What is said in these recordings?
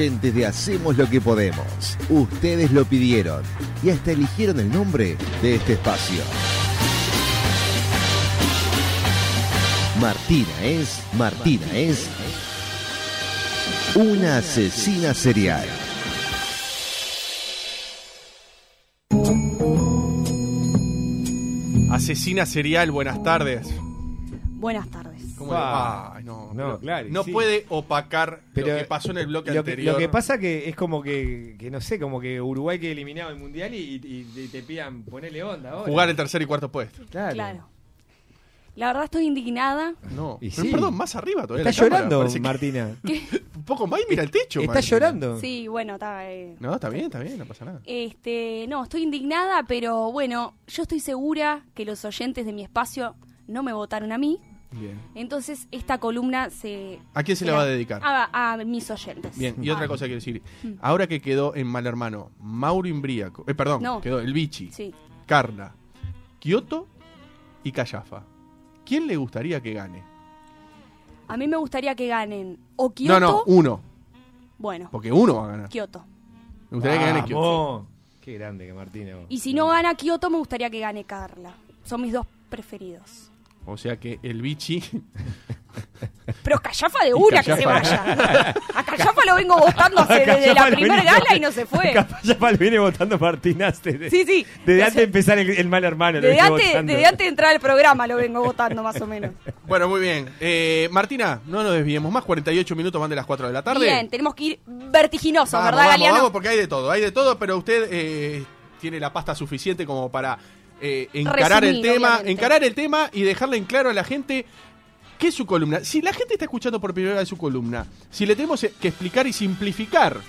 Oyentes de Hacemos lo que podemos. Ustedes lo pidieron y hasta eligieron el nombre de este espacio. Martina es, Martina es una asesina serial. Asesina serial, buenas tardes. Buenas tardes. ¿Cómo le va? Ay, no, No, pero claro, no sí. puede opacar Pero lo que pasó en el bloque Lo que, anterior. lo que pasa que es como que, que no sé, como que Uruguay que eliminado el mundial y, y- y te pidan ponerle onda ahora. Jugar el tercer y cuarto puesto. Claro. Claro. La verdad estoy indignada. No. Y Pero, sí. perdón, más arriba todavía. Está la cámara, llorando, parece que- Martina. Un poco más y mira el techo. Está Martina. llorando. Sí, bueno, está. eh, No, está bien, está bien, no pasa nada. Este, no, estoy indignada, pero bueno, yo estoy segura que los oyentes de mi espacio no me votaron a mí. Bien. Entonces, esta columna se. ¿A quién se la va a dedicar? A, a mis oyentes. Bien, y otra Ah, cosa quiero decir. Ahora que quedó en Mal Hermano, Mauro Imbríaco, eh, perdón, No. quedó el Bichi, Sí. Carla, Kioto y Callafa. ¿Quién le gustaría que gane? A mí me gustaría que ganen o Kioto. No, no, uno. Bueno, Porque uno va a ganar. Kioto. Me gustaría que gane Kioto. Qué grande que Martina. Y si no gana Kioto, me gustaría que gane Carla. Son mis dos preferidos. O sea que el Bichi. Pero Callafa de una que se Callafa. vaya. A Callafa lo vengo votando hace desde la Callafa lo primer venía- gala y no se fue. Ya Pal viene votando Martina desde, Sí, sí. desde antes de empezar el, el mal hermano. lo Desde antes, desde antes de entrar al programa lo vengo votando más o menos. Bueno, muy bien. Eh, Martina, no nos desviemos más. 48 minutos van de las 4 de la tarde. Bien, tenemos que ir vertiginosos, Vamos, ¿verdad, vamos, Galeano? vamos, porque hay de todo, hay de todo, pero usted eh, tiene la pasta suficiente como para eh, encarar el tema, obviamente. encarar el tema y dejarle en claro a la gente qué es su columna. Si la gente está escuchando por primera vez su columna, si le tenemos que explicar y simplificar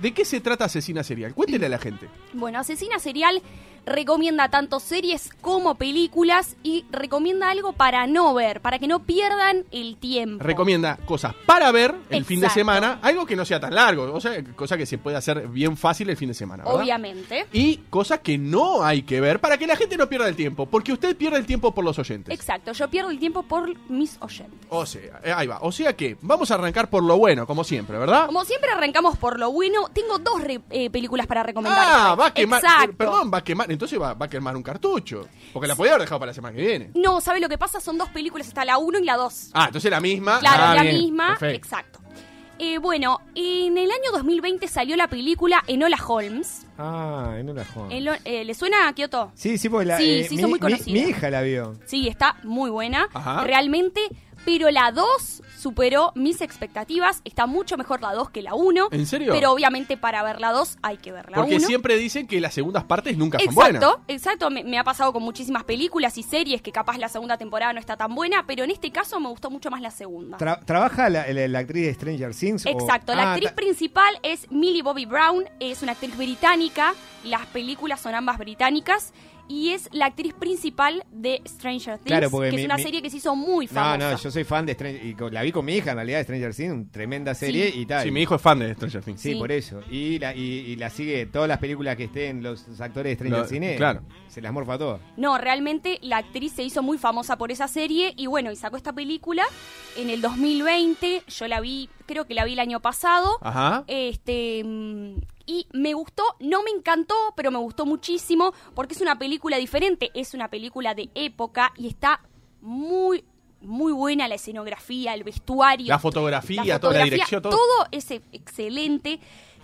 de qué se trata Asesina Serial, cuéntele a la gente. Bueno, Asesina Serial recomienda tanto series como películas y recomienda algo para no ver, para que no pierdan el tiempo. Recomienda cosas para ver el fin de semana, algo que no sea tan largo, o sea, cosa que se puede hacer bien fácil el fin de semana. ¿verdad? Obviamente. Y cosas que no hay que ver para que la gente no pierda el tiempo, porque usted pierde el tiempo por los oyentes. Exacto, yo pierdo el tiempo por mis oyentes. O sea, eh, ahí va. O sea que vamos a arrancar por lo bueno, como siempre, ¿verdad? Como siempre arrancamos por lo bueno, tengo dos eh, películas para recomendar. Ah, va a quemar. Exacto. Perdón, va a quemar. Entonces va, va a quemar un cartucho. Porque la podía haber dejado para la semana que viene. No, ¿sabe lo que pasa? Son dos películas, está la 1 y la 2. Ah, entonces la misma. Claro, Ah, la bien. misma. Perfecto. Exacto. Eh, bueno, en el año 2020 salió la película Enola Holmes. Ah, no la jodas. Eno- eh, ¿Le suena a Kioto? Sí, sí, porque la, Sí, eh, sí, mi, son muy mi- conocidas. mi hija la vio. Sí, está muy buena. Ajá. Realmente, pero la 2 superó mis expectativas. Está mucho mejor la 2 que la 1. ¿En serio? Pero obviamente para ver la 2 hay que ver la 1. Porque siempre dicen que las segundas partes nunca son buenas. exacto. Me, me ha pasado con muchísimas películas y series que capaz la segunda temporada no está tan buena, pero en este caso me gustó mucho más la segunda. Tra- ¿Trabaja la, la- la actriz de Stranger Things? o- Exacto, la Ah, actriz principal es Millie Bobby Brown, es una actriz británica, las películas son ambas británicas y es la actriz principal de Stranger Things, Claro, que mi- es una mi- serie que se hizo muy No, famosa. no, yo soy fan de Stranger y la vi con mi hija en realidad de Stranger Things, tremenda serie Sí. y tal. Sí, mi hijo es fan de Stranger Things. Sí, Sí. por eso. Y la, y, y la sigue todas las películas que estén los, los actores de Stranger Things. claro. Se las morfa todas. No, realmente la actriz se hizo muy famosa por esa serie y bueno, y sacó esta película en el 2020, yo la vi, creo que la vi el año pasado. Ajá. Este mm, y me gustó, no me encantó, pero me gustó muchísimo porque es una película diferente, es una película de época y está muy muy buena la escenografía, el vestuario, La fotografía, toda la dirección, todo. es e- excelente.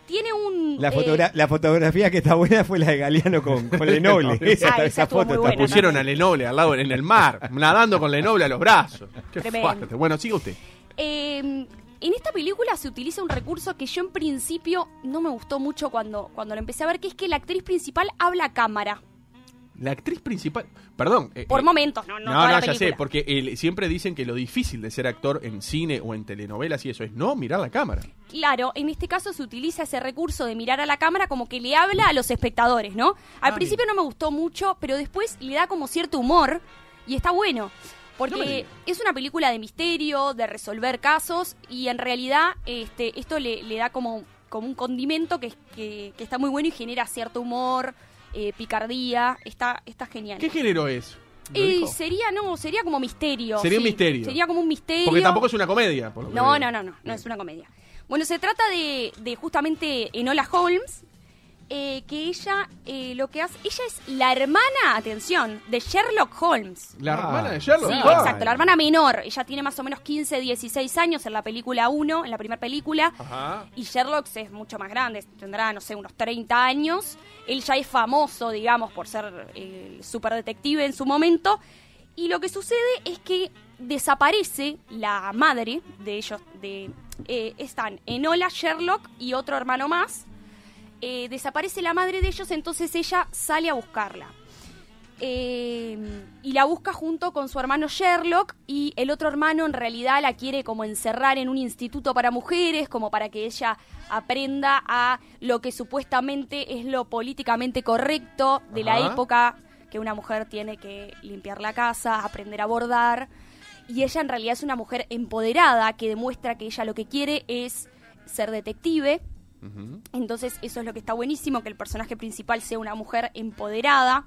Tiene un La, eh, fotogra- la fotografía que está buena fue la de Galeano con, con Lenoble. esa, Ah, esa esa estuvo foto buena. Pusieron a Lenoble al lado en el mar, nadando con Lenoble a los brazos. Qué fuerte. Bueno, siga usted. Eh, en esta película se utiliza un recurso que yo en principio no me gustó mucho cuando, cuando lo empecé a ver, que es que la actriz principal habla a cámara. La actriz principal. Perdón. eh, Por eh, momentos, no, no, No, toda no, la ya sé, porque el- siempre dicen que lo difícil de ser actor en cine o en telenovelas y eso es no mirar la cámara. Claro, en este caso se utiliza ese recurso de mirar a la cámara como que le habla a los espectadores, ¿no? Al principio no me gustó mucho, pero después le da como cierto humor y está bueno. No Porque es una película de misterio, de resolver casos y en realidad este, esto le, le da como, como un condimento que, que, que está muy bueno y genera cierto humor, eh, picardía, está, está genial. ¿Qué género es? ¿Lo Y dijo? sería, no, sería como misterio. Sería un misterio. Sería como un misterio. Porque tampoco es una comedia. por lo No, veo. no, no, no, no es una comedia. Bueno, se trata de, de justamente Enola Holmes, eh, que ella eh, lo que hace, ella es la hermana, atención, de Sherlock Holmes. La Ah, hermana de Sherlock. Sí, Ah. exacto, la hermana menor. Ella tiene más o menos 15, 16 años en la película 1, en la primera película. Ajá. Y Sherlock es mucho más grande, tendrá, no sé, unos 30 años. Él ya es famoso, digamos, por ser eh, el superdetective en su momento. Y lo que sucede es que desaparece la madre de ellos. De, eh, están Enola, Sherlock y otro hermano más. Eh, desaparece la madre de ellos, entonces ella sale a buscarla. Eh, y la busca junto con su hermano Sherlock y el otro hermano en realidad la quiere como encerrar en un instituto para mujeres, como para que ella aprenda a lo que supuestamente es lo políticamente correcto de la época, que una mujer tiene que limpiar la casa, aprender a bordar. Y ella en realidad es una mujer empoderada que demuestra que ella lo que quiere es ser detective. Entonces eso es lo que está buenísimo, que el personaje principal sea una mujer empoderada.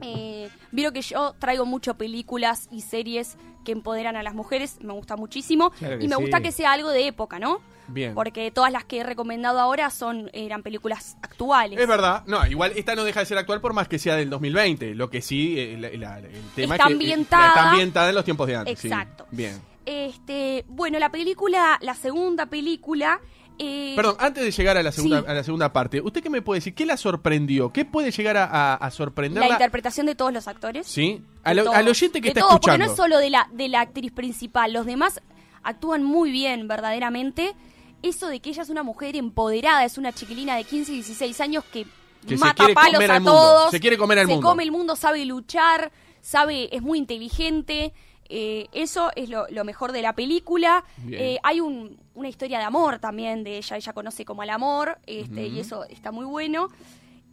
Eh, Vieron que yo traigo mucho películas y series que empoderan a las mujeres, me gusta muchísimo. Claro y me sí. gusta que sea algo de época, ¿no? Bien. Porque todas las que he recomendado ahora son eran películas actuales. Es verdad, no, igual esta no deja de ser actual por más que sea del 2020. Lo que sí, eh, la- la- el tema Está es que eh, ambientada. está ambientada en los tiempos de antes. sí. Exacto. Bien. Este, bueno, la película, la segunda película. Eh, Perdón, antes de llegar a la segunda, Sí. a la segunda parte, ¿usted qué me puede decir? ¿Qué la sorprendió? ¿Qué puede llegar a, a- a la sorprenderla? interpretación de todos los actores. ¿Sí? Al, oyente que De está escuchando. Porque no es solo de la, de la actriz principal, los demás actúan muy bien, verdaderamente. Eso de que ella es una mujer empoderada, es una chiquilina de 15 y 16 años que, Que se mata palos a todos. se quiere comer al se mundo. come el mundo, sabe luchar, sabe, es muy inteligente. Eh, eso es lo, lo mejor de la película. Eh, hay un- una historia de amor también de ella. Ella conoce como el amor este, y eso está muy bueno.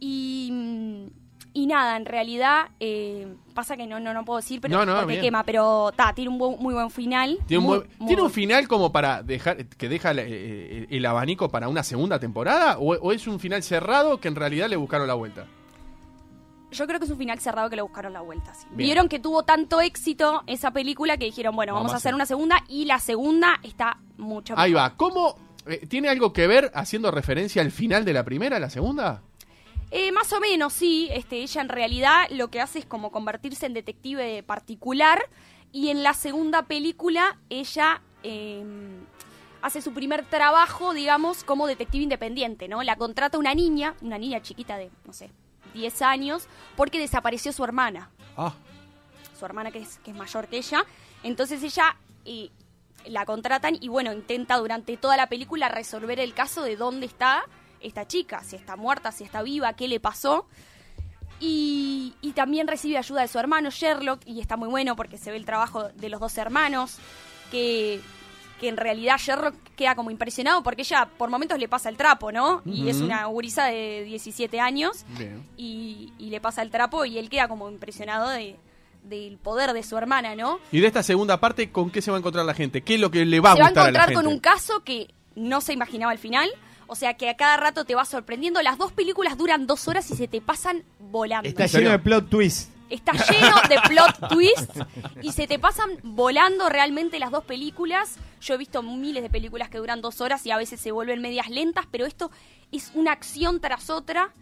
Y, mm, y nada, en realidad eh, pasa que no, no, no puedo decir pero No, no, porque bien. quema, pero ta, tiene un buen- muy buen final. Tiene un, Muy- buen- muy ¿tiene un buen- final como para dejar que deja el, eh, el abanico para una segunda temporada? ¿O, o es un final cerrado que en realidad le buscaron la vuelta? Yo creo que es un final cerrado que le buscaron la vuelta. sí. Vieron que tuvo tanto éxito esa película que dijeron, bueno, Vamos vamos, a hacer una segunda y la segunda está mucho Ahí mejor. va. ¿Cómo? eh, ¿Tiene algo que ver haciendo referencia al final de la primera, la segunda? Eh, más o menos, sí. Este, ella en realidad lo que hace es como convertirse en detective particular. Y en la segunda película, ella eh, hace su primer trabajo, digamos, como detective independiente, ¿no? La contrata una niña, una niña chiquita de, no sé, 10 años, porque desapareció su hermana. Ah, Su hermana que es, que es mayor que ella. Entonces ella eh, la contratan y bueno, intenta durante toda la película resolver el caso de dónde está esta chica, si está muerta, si está viva, qué le pasó. Y, y también recibe ayuda de su hermano Sherlock y está muy bueno porque se ve el trabajo de los dos hermanos, que, que en realidad Sherlock queda como impresionado porque ella por momentos le pasa el trapo, ¿no? Y es una gurisa de 17 años y, y le pasa el trapo y él queda como impresionado de, del poder de su hermana, ¿no? Y de esta segunda parte, ¿con qué se va a encontrar la gente? ¿Qué es lo que le va a se va a gustar a, la encontrar gente? con un caso que no se imaginaba al final. O sea que a cada rato te va sorprendiendo. Las dos películas duran dos horas y se te pasan volando. Está lleno de plot twist. Está lleno de plot twists y se te pasan volando realmente las dos películas. Yo he visto miles de películas que duran dos horas y a veces se vuelven medias lentas, pero esto es una acción tras otra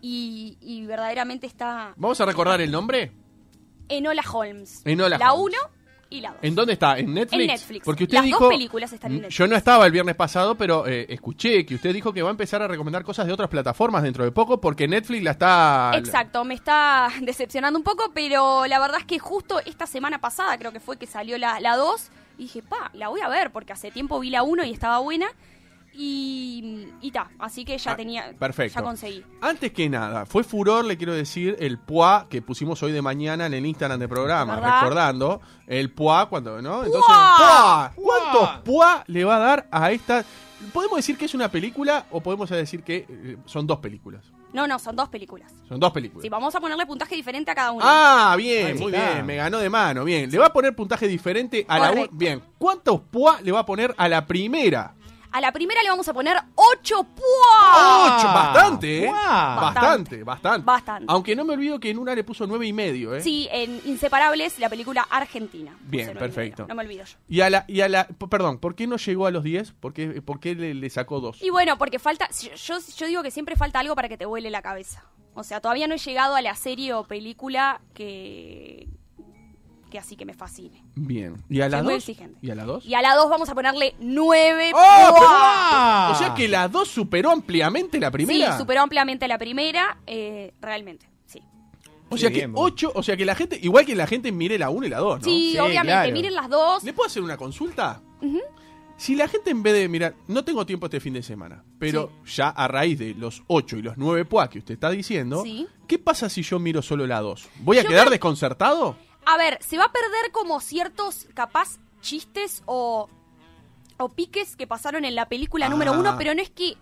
y, y verdaderamente está ¿Vamos a recordar el nombre? Enola Holmes. Enola la Holmes. 1 y la 2. ¿En dónde está? ¿En Netflix? En Netflix. Porque usted Las dijo. dos películas están en Netflix. Yo no estaba el viernes pasado, pero eh, escuché que usted dijo que va a empezar a recomendar cosas de otras plataformas dentro de poco porque Netflix la está. Exacto, me está decepcionando un poco, pero la verdad es que justo esta semana pasada creo que fue que salió la, la 2 y dije, pa, la voy a ver porque hace tiempo vi la 1 y estaba buena y, y ta, así que ya Ah, tenía, perfecto. ya conseguí. Antes que nada, fue furor, le quiero decir, el PUA que pusimos hoy de mañana en el Instagram del programa, ¿Verdad? recordando el PUA cuando, ¿no? Entonces. ¿Cuántos PUA le va a dar a esta? ¿Podemos decir que es una película o podemos decir que eh, son dos películas? No, no, son dos películas. Son dos películas. Sí, vamos a ponerle puntaje diferente a cada una. Ah, bien, muy está. bien, me ganó de mano, bien. Le va a poner puntaje diferente a la Correcto. u- Bien, ¿cuántos PUA le va a poner a la primera? A la primera le vamos a poner 8 ¡Pua! Ocho, bastante, ¿eh? ¡Guau! Bastante, bastante. Bastante. Aunque no me olvido que en una le puso nueve y medio, ¿eh? Sí, en Inseparables, la película argentina. Bien, perfecto. No me olvido yo. Y a la, y a la, perdón, ¿por qué no llegó a los 10? ¿Por qué, por qué le, le sacó dos? Y bueno, porque falta, yo, yo digo que siempre falta algo para que te vuele la cabeza. O sea, todavía no he llegado a la serie o película que, que así que me fascine. Bien. ¿Y a la Soy muy 2? exigente. ¿Y a la 2? Y a la 2 vamos a ponerle 9. ¡Oh, pero- ¡Ah! O sea que la 2 superó ampliamente la primera. Sí, superó ampliamente la primera, eh, realmente, sí. O sea Qué que bien, vos. 8, o sea que la gente, igual que la gente mire la 1 y la 2, ¿no? Sí, Sí, obviamente, claro. miren las dos. ¿Le puedo hacer una consulta? Si la gente en vez de mirar, no tengo tiempo este fin de semana, pero ya a raíz de los 8 y los 9 PUA que usted está diciendo, Sí. ¿qué pasa si yo miro solo la 2? ¿Voy a Yo quedar creo- desconcertado? A ver, se va a perder como ciertos, capaz, chistes o, o piques que pasaron en la película número Ah. uno, pero no es que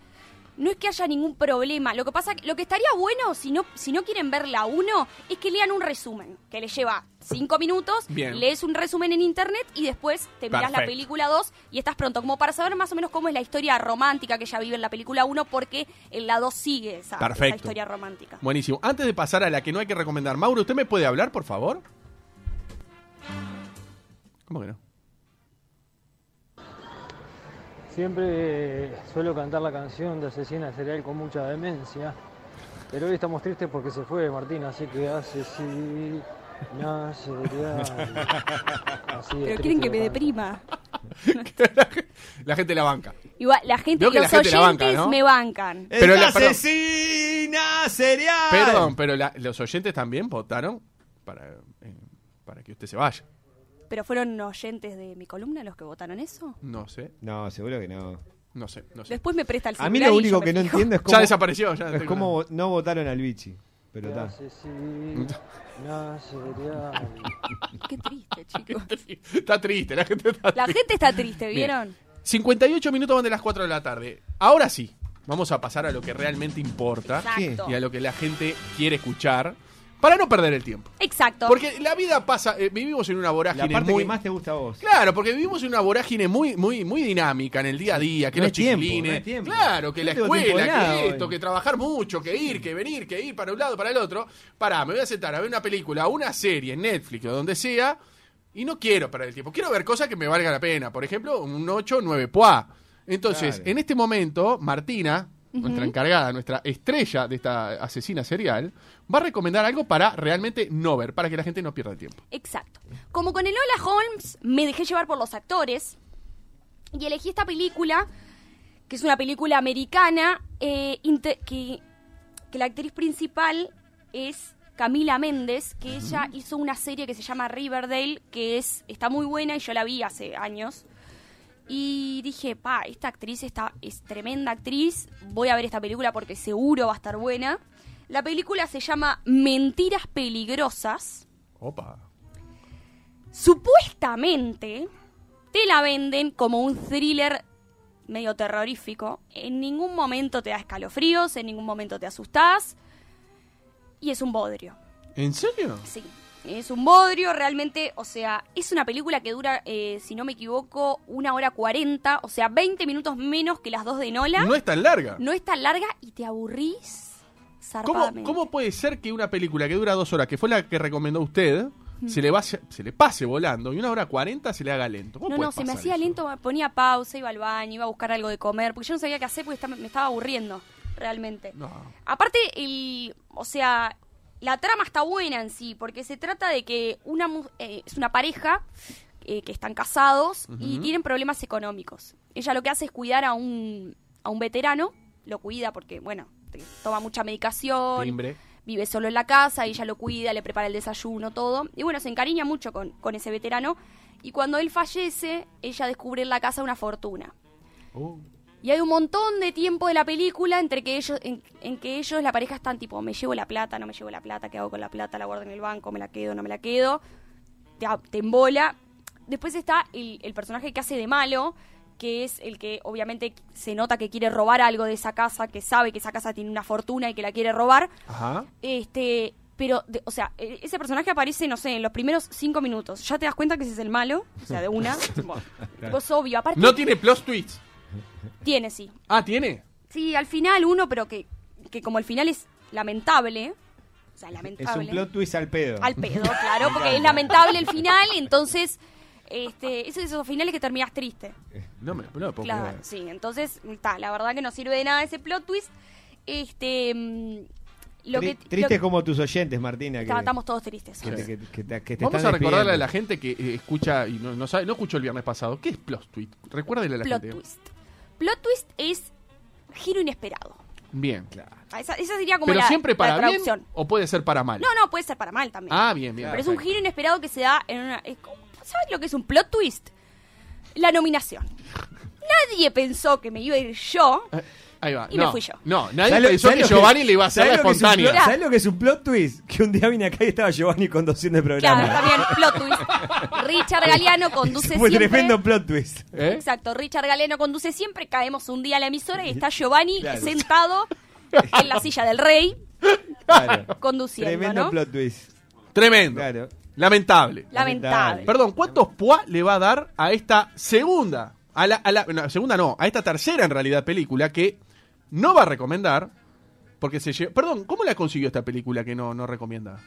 no es que haya ningún problema. Lo que pasa, lo que estaría bueno, si no, si no quieren ver la uno, es que lean un resumen, que les lleva cinco minutos, Bien. lees un resumen en internet y después te miras la película 2 y estás pronto, como para saber más o menos cómo es la historia romántica que ella vive en la película 1, porque en la 2 sigue esa, esa historia romántica. Buenísimo. Antes de pasar a la que no hay que recomendar, Mauro, ¿usted me puede hablar, por favor? ¿Cómo que no? Siempre suelo cantar la canción de Asesina Serial con mucha demencia, pero hoy estamos tristes porque se fue Martín, así que Asesina Serial. Así de Pero quieren que me deprima. la gente la banca. Igual, la gente, que los la gente la oyentes banca, ¿no? me bancan. Pero ¡Es la- asesina serial! Perdón, pero la- los oyentes también votaron para, eh, para que usted se vaya. ¿Pero fueron oyentes de mi columna los que votaron eso? No sé, No, seguro que no. no sé, no sé. Después me presta el A mí lo y yo único me que no fijo. entiendo es Ya cómo, desapareció. Ya es tengo cómo no votaron al bichi. Pero está. Qué triste, chicos. Está triste, la gente está La triste. gente está triste, ¿vieron? 58 minutos van de las 4 de la tarde. Ahora sí, vamos a pasar a lo que realmente importa Exacto. y a lo que la gente quiere escuchar para no perder el tiempo. Exacto. Porque la vida pasa, eh, vivimos en una La vorágine parte muy... que más te gusta a vos. Claro, porque vivimos en una vorágine muy, muy, muy dinámica en el día a día, que No los tiempo, chiquilines, no claro, que No la escuela, nada que esto, hoy. que trabajar mucho, que ir, que venir, que ir para un lado, para el otro. Pará, me voy a sentar a ver una película, una serie en Netflix o donde sea, y no quiero perder el tiempo. Quiero ver cosas que me valgan la pena. Por ejemplo, un 8, 9 puá. Entonces, Claro. en este momento, Martina, nuestra encargada, nuestra estrella de esta asesina serial, va a recomendar algo para realmente no ver, para que la gente no pierda el tiempo. Exacto. Como con el Hola Holmes, me dejé llevar por los actores y elegí esta película, que es una película americana, eh, que la actriz principal es Camila Méndez, que ella hizo una serie que se llama Riverdale, que es está muy buena y yo la vi hace años. Y dije, pa, esta actriz está, es tremenda actriz, voy a ver esta película porque seguro va a estar buena. La película se llama Mentiras Peligrosas. Opa. Supuestamente te la venden como un thriller medio terrorífico. En ningún momento te da escalofríos, en ningún momento te asustás. Y es un bodrio. ¿En serio? Sí, es un bodrio, realmente, o sea, es una película que dura, eh, si no me equivoco, una hora cuarenta, o sea, 20 minutos menos que las dos de Nola. No es tan larga. No es tan larga y te aburrís ¿Cómo, puede ser que una película que dura dos horas, que fue la que recomendó usted, se le, va, se le pase volando y una hora cuarenta se le haga lento? ¿Cómo No, puede no, se me pasar hacía eso? lento, ponía pausa, iba al baño, iba a buscar algo de comer, porque yo no sabía qué hacer porque estaba- me estaba aburriendo, realmente. No. Aparte, el, o sea, la trama está buena en sí, porque se trata de que una eh, es una pareja eh, que están casados y tienen problemas económicos. Ella lo que hace es cuidar a un, a un veterano, lo cuida porque, bueno, toma mucha medicación, Timbre. vive solo en la casa, ella lo cuida, le prepara el desayuno, todo. Y bueno, se encariña mucho con, con ese veterano. Y cuando él fallece, ella descubre en la casa una fortuna. Oh. Y hay un montón de tiempo de la película entre que ellos, en, en que ellos, la pareja, están tipo, me llevo la plata, no me llevo la plata, ¿qué hago con la plata? La guardo en el banco, me la quedo, no me la quedo. Te, embola. Después está el, el personaje que hace de malo, que es el que obviamente se nota que quiere robar algo de esa casa, que sabe que esa casa tiene una fortuna y que la quiere robar. Ajá. Este, pero, de- o sea, e- ese personaje aparece, no sé, en los primeros cinco minutos. Ya te das cuenta que ese es el malo, o sea, de una. es obvio. Aparte, No tiene plot twists. Tiene, sí. Ah, ¿tiene? Sí, al final uno, pero que, que como el final es lamentable, o sea, Es lamentable. un plot twist al pedo. Al pedo, claro, porque es lamentable el final, entonces, este, es esos finales que terminas triste. No me, no me puedo Claro, creer. sí, entonces, está, la verdad que no sirve de nada ese plot twist. Este, mm, lo Tri- que, Tristes lo- como tus oyentes, Martina. Que, está- estamos todos tristes. que te, que- que te- que te Vamos están a recordarle a despidiendo. la gente que eh, escucha y no, no sabe, no escuchó el viernes pasado. ¿Qué es plot twist? Recuérdele a la Plot gente. twist. Plot twist es giro inesperado. Bien. Ah, Esa, esa sería como Pero la, siempre la para bien traducción. o puede ser para mal. No, no, puede ser para mal también. Ah, bien, bien. Pero es un perfecto. giro inesperado que se da en una... es como- ¿Sabes lo que es un plot twist? La nominación. Nadie pensó que me iba a ir yo. Eh, Ahí va. Y no, me fui yo. No, nadie ¿Sabes lo- pensó sabes que Giovanni le iba a hacer la ¿sabes lo que es un espontánea. plot- ¿Sabes lo que es un plot twist? Que un día vine acá y estaba Giovanni conduciendo el programa. Claro, también plot twist. Richard Galeano conduce Fue siempre. tremendo plot twist. ¿Eh? Exacto, Richard Galeano conduce siempre. Caemos un día a la emisora y está Giovanni Claro. sentado en la silla del rey Claro. conduciendo, Tremendo ¿no? plot twist. Tremendo. Claro. Lamentable. Lamentable. Perdón, ¿cuántos poa le va a dar a esta segunda? A la, a la- no, segunda no, a esta tercera en realidad película que no va a recomendar. Porque se lle- Perdón, ¿cómo la consiguió esta película que no, no recomienda?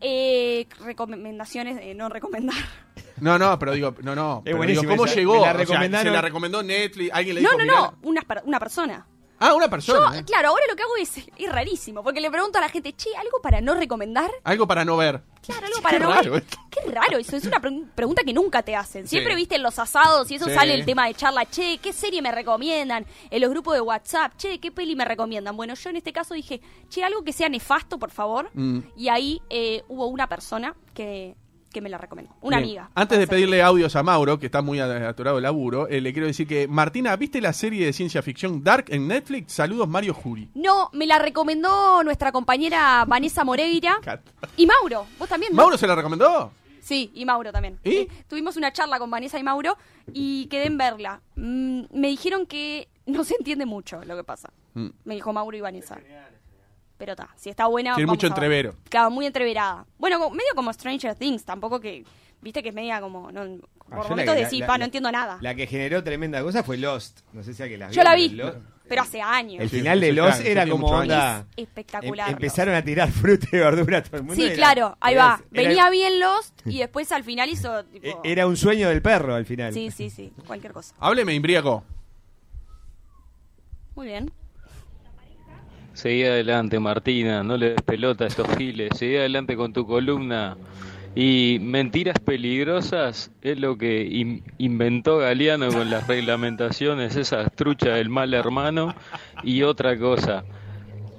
Eh, recomendaciones de no recomendar. No, no, pero digo, no, no. pero digo, ¿Cómo esa. llegó? Me la O sea, recomendaron. se la recomendó Netflix, alguien le No, dijo, no, "Mirá". no, una, una persona. Ah, una Yo, persona. ¿eh? claro, ahora lo que hago es, es rarísimo, porque le pregunto a la gente, che, ¿algo para no recomendar? Algo para no ver. Claro, algo para Qué no raro ver. esto. Qué raro eso, es una pre- pregunta que nunca te hacen. Siempre Sí. viste en los asados y eso Sí. sale el tema de charla, che, ¿qué serie me recomiendan? En los grupos de WhatsApp, che, ¿qué peli me recomiendan? Bueno, yo en este caso dije, che, algo que sea nefasto, por favor. Mm. Y ahí eh, hubo una persona que, que me la recomendó, una Bien. amiga. Antes de pedirle audios a Mauro, que está muy atorado el laburo, eh, le quiero decir que, Martina, ¿viste la serie de ciencia ficción Dark en Netflix? Saludos, Mario Juri. No, me la recomendó nuestra compañera Vanessa Moreira y Mauro. ¿Vos también? no? ¿Mauro se la recomendó? Sí, y Mauro también. ¿Y? Eh, tuvimos una charla con Vanessa y Mauro y quedé en verla. Mm, me dijeron que no se entiende mucho lo que pasa. Mm. Me dijo Mauro y Vanessa. Pero está, si está buena. Tiene mucho a ver. entrevero. Claro, muy entreverada. Bueno, como- medio como Stranger Things, tampoco que. Viste que es media como. No, Ah, por momentos que- decís, la- pa, la- no entiendo nada. La que generó tremenda cosa fue Lost. No sé si alguien la vio. Yo la vi, Lost- pero hace años. El final de Lost claro, era como onda. Es espectacular, em- empezaron a tirar fruta y verdura a todo el mundo. Sí, era- claro, ahí era- va. era- Venía bien Lost y después al final hizo. Tipo, e- Era un sueño del perro al final. Sí, sí, sí, cualquier cosa. Hábleme, imbriaco. Muy bien. Seguí adelante, Martina, no le des pelota a estos giles. Seguí adelante con tu columna. Y mentiras peligrosas es lo que in- inventó Galeano con las reglamentaciones, esa trucha del mal hermano. Y otra cosa,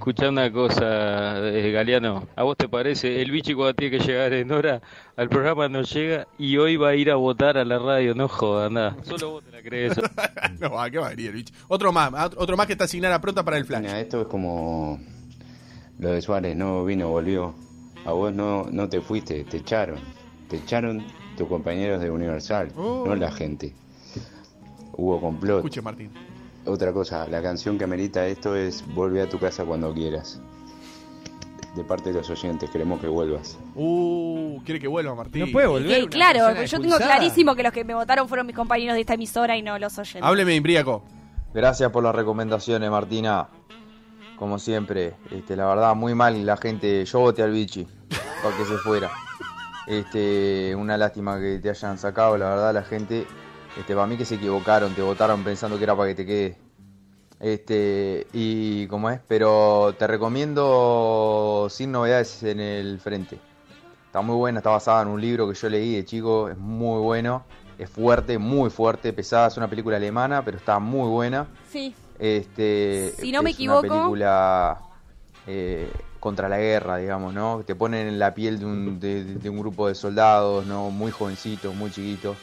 escuchá una cosa, eh, Galeano, ¿a vos te parece? El bichi cuando tiene que llegar en hora al programa no llega y hoy va a ir a votar a la radio, no jodas, nada. Solo vos te la crees. no, ¿a qué va a venir el bicho? Otro más, otro más que está asignada pronta para el flash. Mira, esto es como lo de Suárez, no vino, volvió. A vos no, no te fuiste, te echaron. Te echaron tus compañeros de Universal, Oh. no la gente. Hubo complot. Escuche, Martín. Otra cosa, la canción que amerita esto es Vuelve a tu casa cuando quieras. De parte de los oyentes, queremos que vuelvas. Uh, quiere que vuelva, Martín. No puede volver. Una claro, yo tengo clarísimo que los que me votaron fueron mis compañeros de esta emisora y no los oyentes. Hábleme, imbriaco. Gracias por las recomendaciones, Martina. Como siempre, este, la verdad, muy mal la gente. Yo voté al bichi para que se fuera. Este, una lástima que te hayan sacado, la verdad, la gente. Este, para mí que se equivocaron, te votaron pensando que era para que te quede. Este, y como es, pero te recomiendo sin novedades en el frente. Está muy buena, está basada en un libro que yo leí de chico, es muy bueno, es fuerte, muy fuerte, pesada, es una película alemana, pero está muy buena. Sí. Este, Si no me es equivoco- Una película eh, contra la guerra, digamos, ¿no? Te ponen en la piel de un, de, de un grupo de soldados, ¿no? Muy jovencitos, muy chiquitos,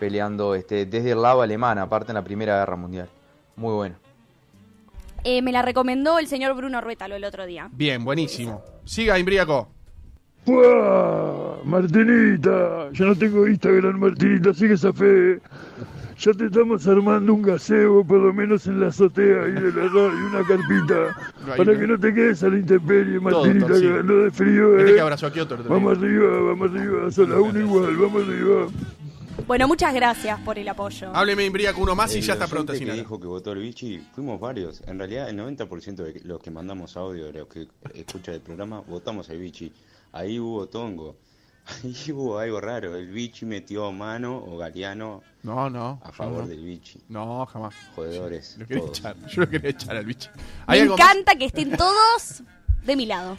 peleando este, desde el lado alemán, aparte en la Primera Guerra Mundial. Muy bueno. Eh, me la recomendó el señor Bruno Ruétalo el otro día. Bien, buenísimo. Siga, imbriaco. ¡Buah! Martinita, yo no tengo Instagram, Martinita, sigue esa fe. Ya te estamos armando un gazebo, por lo menos en la azotea ahí de la radio, una carpita, No, para no. que no te quedes a la intemperie, Martinita, que ando de frío, eh. que abrazó a Kioto. Vamos arriba, vamos arriba, son las uno igual, vamos arriba. Bueno, muchas gracias por el apoyo. Hábleme Imbriaco uno más y El ya está que Sinara. dijo que votó el bichi, fuimos varios. En realidad, el 90% de los que mandamos audio, de los que escuchan el programa, votamos al bichi. Ahí hubo tongo. Ahí hubo algo raro. El bichi metió mano o Galeano No, no. a favor no. del bichi. No, jamás. Jodedores. Lo quería todos. echar. Yo lo quería echar al bicho. Me encanta que estén todos de mi lado.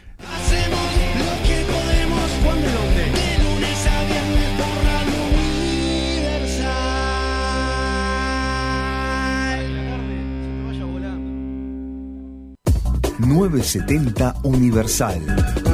De 970 Universal.